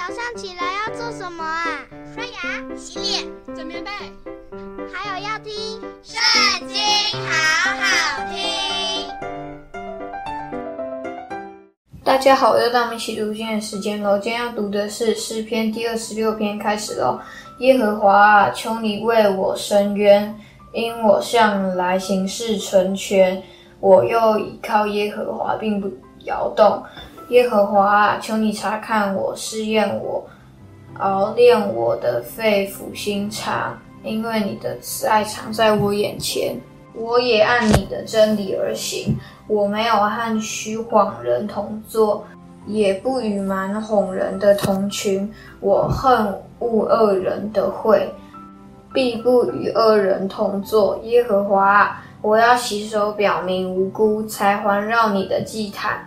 早上起来要做什么啊？刷牙、洗脸、整棉被，还有要听《圣经》，好好听。大家好，又到我们一起读经的时间喽。今天要读的是诗篇第二十六篇，开始喽。耶和华啊，求你为我伸冤，因我向来行事成全，我又倚靠耶和华，并不摇动。耶和华，求你查看我，试验我，熬炼我的肺腑心肠，因为你的慈爱常在我眼前，我也按你的真理而行。我没有和虚谎人同坐，也不与蛮哄人的同群。我恨恶恶人的会，必不与恶人同坐。耶和华，我要洗手表明无辜，才环绕你的祭坛。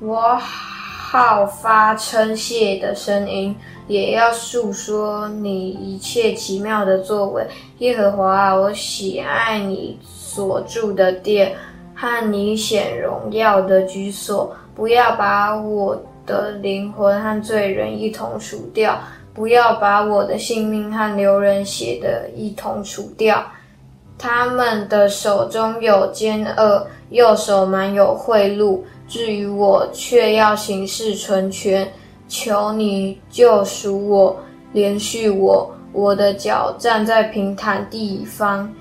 我好发称谢的声音，也要述说你一切奇妙的作为。耶和华啊，我喜爱你所住的殿和你显荣耀的居所。不要把我的灵魂和罪人一同除掉，不要把我的性命和流人血的一同除掉。他们的手中有奸恶，右手满有贿赂。至于我，却要行事成全。求你救赎我，怜恤我。我的脚站在平坦地方，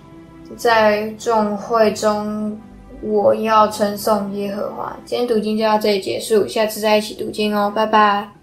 在众会中，我要称颂耶和华。今天读经就到这里结束，下次再一起读经哦，拜拜。